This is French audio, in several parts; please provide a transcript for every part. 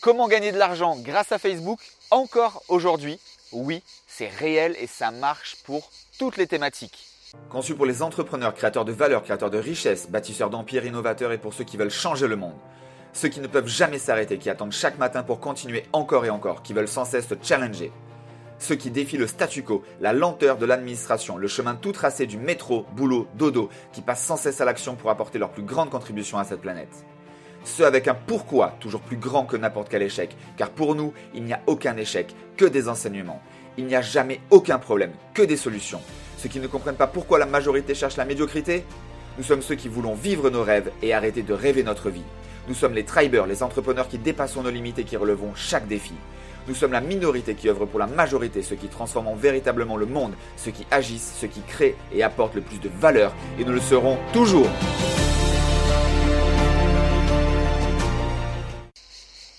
Comment gagner de l'argent grâce à Facebook Encore aujourd'hui, oui, c'est réel et ça marche pour toutes les thématiques. Conçu pour les entrepreneurs, créateurs de valeur, créateurs de richesse, bâtisseurs d'empires, innovateurs et pour ceux qui veulent changer le monde. Ceux qui ne peuvent jamais s'arrêter, qui attendent chaque matin pour continuer encore et encore, qui veulent sans cesse se challenger. Ceux qui défient le statu quo, la lenteur de l'administration, le chemin tout tracé du métro, boulot, dodo, qui passent sans cesse à l'action pour apporter leur plus grande contribution à cette planète. Ceux avec un pourquoi toujours plus grand que n'importe quel échec, car pour nous, il n'y a aucun échec, que des enseignements. Il n'y a jamais aucun problème, que des solutions. Ceux qui ne comprennent pas pourquoi la majorité cherche la médiocrité Nous sommes ceux qui voulons vivre nos rêves et arrêter de rêver notre vie. Nous sommes les tribers, les entrepreneurs qui dépassons nos limites et qui relevons chaque défi. Nous sommes la minorité qui œuvre pour la majorité, ceux qui transforment véritablement le monde, ceux qui agissent, ceux qui créent et apportent le plus de valeur, et nous le serons toujours.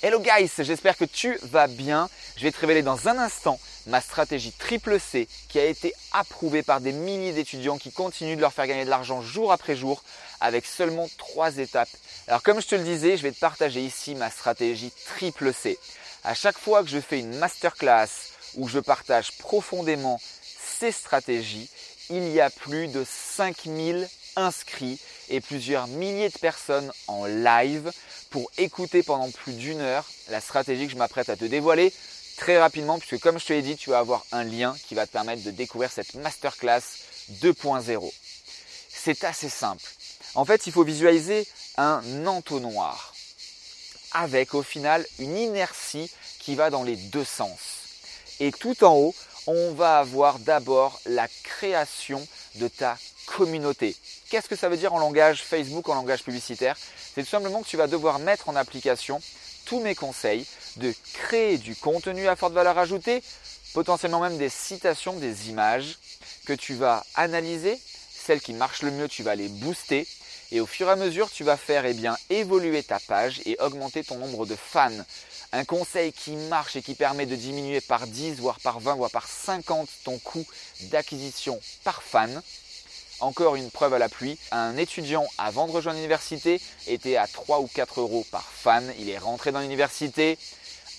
Hello guys, j'espère que tu vas bien. Je vais te révéler dans un instant ma stratégie triple C qui a été approuvée par des milliers d'étudiants qui continuent de leur faire gagner de l'argent jour après jour avec seulement trois étapes. Alors comme je te le disais, je vais te partager ici ma stratégie triple C. À chaque fois que je fais une masterclass où je partage profondément ces stratégies, il y a plus de 5000 inscrits et plusieurs milliers de personnes en live pour écouter pendant plus d'une heure la stratégie que je m'apprête à te dévoiler très rapidement puisque comme je te l'ai dit, tu vas avoir un lien qui va te permettre de découvrir cette masterclass 2.0. C'est assez simple. En fait, il faut visualiser un entonnoir avec au final une inertie qui va dans les deux sens. Et tout en haut, on va avoir d'abord la création de ta communauté. Qu'est-ce que ça veut dire en langage Facebook, en langage publicitaire? C'est tout simplement que tu vas devoir mettre en application tous mes conseils de créer du contenu à forte valeur ajoutée, potentiellement même des citations, des images que tu vas analyser. Celles qui marchent le mieux, tu vas les booster. Et au fur et à mesure, tu vas faire eh évoluer ta page et augmenter ton nombre de fans. Un conseil qui marche et qui permet de diminuer par 10, voire par 20, voire par 50 ton coût d'acquisition par fan. Encore une preuve à la pluie, un étudiant avant de rejoindre l'université était à 3 ou 4 euros par fan. Il est rentré dans l'université.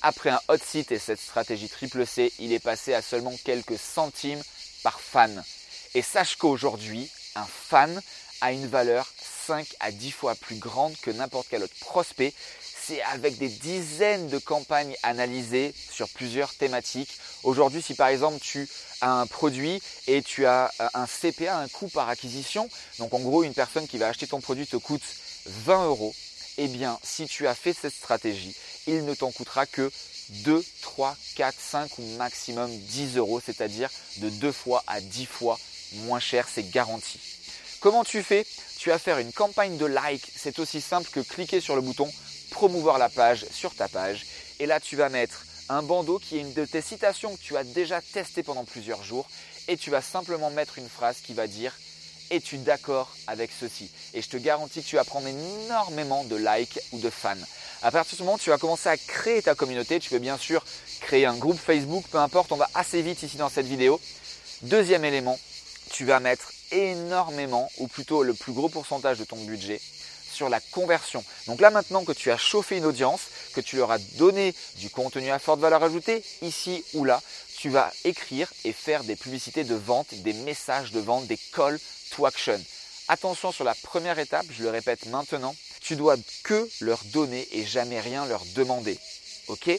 Après un hot site et cette stratégie triple C, il est passé à seulement quelques centimes par fan. Et sache qu'aujourd'hui, un fan a une valeur 5 à 10 fois plus grande que n'importe quel autre prospect. C'est avec des dizaines de campagnes analysées sur plusieurs thématiques. Aujourd'hui, si par exemple tu un produit et tu as un CPA, un coût par acquisition. Donc en gros, une personne qui va acheter ton produit te coûte 20 euros. Eh bien, si tu as fait cette stratégie, il ne t'en coûtera que 2, 3, 4, 5 ou maximum 10 euros, c'est-à-dire de 2 fois à 10 fois moins cher, c'est garanti. Comment tu fais? Tu vas faire une campagne de like, c'est aussi simple que cliquer sur le bouton promouvoir la page sur ta page. Et là, tu vas mettre un bandeau qui est une de tes citations que tu as déjà testé pendant plusieurs jours et tu vas simplement mettre une phrase qui va dire es-tu d'accord avec ceci? Et je te garantis que tu vas prendre énormément de likes ou de fans. À partir de ce moment, tu vas commencer à créer ta communauté. Tu peux bien sûr créer un groupe Facebook, peu importe, on va assez vite ici dans cette vidéo. Deuxième élément, tu vas mettre énormément, ou plutôt le plus gros pourcentage de ton budget sur la conversion. Donc là maintenant que tu as chauffé une audience, que tu leur as donné du contenu à forte valeur ajoutée, ici ou là, tu vas écrire et faire des publicités de vente, des messages de vente, des call to action. Attention sur la première étape, je le répète maintenant, tu dois que leur donner et jamais rien leur demander. Ok?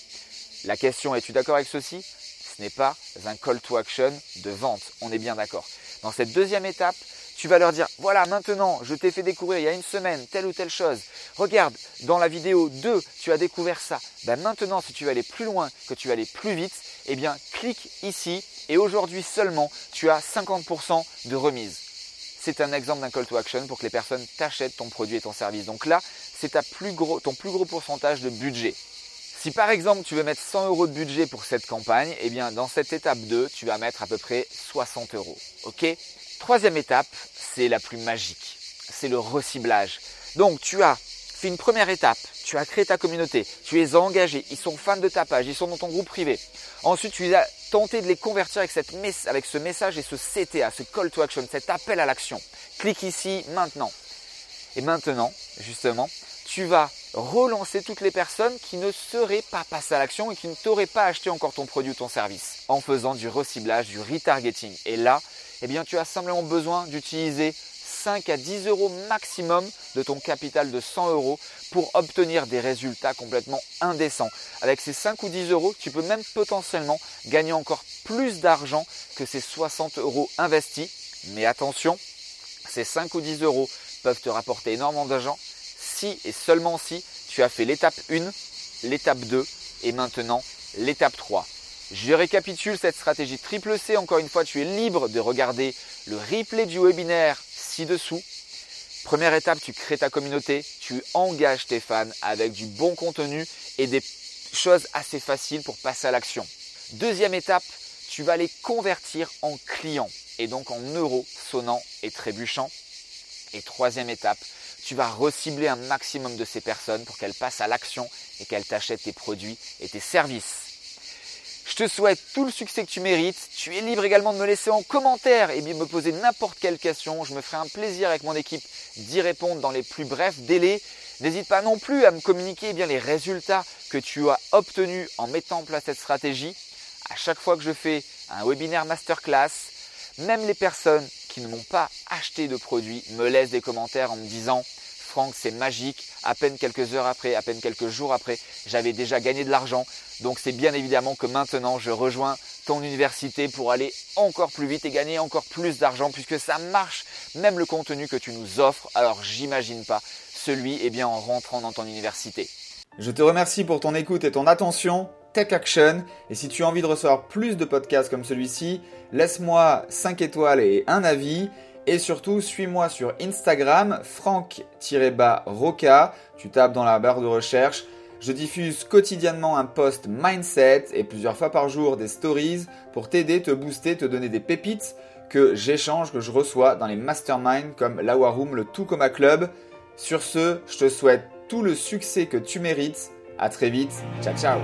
La question es-tu d'accord avec ceci? Ce n'est pas un call to action de vente, on est bien d'accord. Dans cette deuxième étape, tu vas leur dire, voilà, maintenant, je t'ai fait découvrir il y a une semaine telle ou telle chose. Regarde, dans la vidéo 2, tu as découvert ça. Ben maintenant, si tu veux aller plus loin, que tu veux aller plus vite, eh bien, clique ici et aujourd'hui seulement, tu as 50% de remise. C'est un exemple d'un call to action pour que les personnes t'achètent ton produit et ton service. Donc là, c'est ton plus gros pourcentage de budget. Si par exemple tu veux mettre 100 euros de budget pour cette campagne, eh bien dans cette étape 2, tu vas mettre à peu près 60 euros. Ok? Troisième étape, c'est la plus magique. C'est le reciblage. Donc tu as fait une première étape, tu as créé ta communauté, tu les as engagés, ils sont fans de ta page, ils sont dans ton groupe privé. Ensuite, tu as tenté de les convertir avec, avec ce message et ce CTA, ce call to action, cet appel à l'action. Clique ici maintenant. Et maintenant, justement, tu vas relancer toutes les personnes qui ne seraient pas passées à l'action et qui ne t'auraient pas acheté encore ton produit ou ton service en faisant du reciblage, du retargeting. Et là, eh bien, tu as simplement besoin d'utiliser 5 à 10 euros maximum de ton capital de 100 euros pour obtenir des résultats complètement indécents. Avec ces 5 ou 10 euros, tu peux même potentiellement gagner encore plus d'argent que ces 60 euros investis. Mais attention, ces 5 ou 10 euros peuvent te rapporter énormément d'argent si et seulement si tu as fait l'étape 1, l'étape 2 et maintenant l'étape 3. Je récapitule cette stratégie triple C. Encore une fois, tu es libre de regarder le replay du webinaire ci-dessous. Première étape, tu crées ta communauté, tu engages tes fans avec du bon contenu et des choses assez faciles pour passer à l'action. Deuxième étape, tu vas les convertir en clients et donc en euros sonnants et trébuchants. Et troisième étape, tu vas recibler un maximum de ces personnes pour qu'elles passent à l'action et qu'elles t'achètent tes produits et tes services. Je te souhaite tout le succès que tu mérites. Tu es libre également de me laisser en commentaire et bien me poser n'importe quelle question. Je me ferai un plaisir avec mon équipe d'y répondre dans les plus brefs délais. N'hésite pas non plus à me communiquer eh bien, les résultats que tu as obtenus en mettant en place cette stratégie. À chaque fois que je fais un webinaire masterclass, même les personnes qui ne m'ont pas acheté de produit me laissent des commentaires en me disant Franck, c'est magique. À peine quelques heures après, à peine quelques jours après, j'avais déjà gagné de l'argent. Donc c'est bien évidemment que maintenant je rejoins ton université pour aller encore plus vite et gagner encore plus d'argent puisque ça marche, même le contenu que tu nous offres. Alors j'imagine pas celui eh bien, en rentrant dans ton université. Je te remercie pour ton écoute et ton attention. Tech Action. Et si tu as envie de recevoir plus de podcasts comme celui-ci, laisse-moi 5 étoiles et un avis. Et surtout, suis-moi sur Instagram, franck-roca. Tu tapes dans la barre de recherche. Je diffuse quotidiennement un post mindset et plusieurs fois par jour des stories pour t'aider, te booster, te donner des pépites que j'échange, que je reçois dans les masterminds comme la Waroom, le Tout Club. Sur ce, je te souhaite tout le succès que tu mérites. À très vite. Ciao ciao.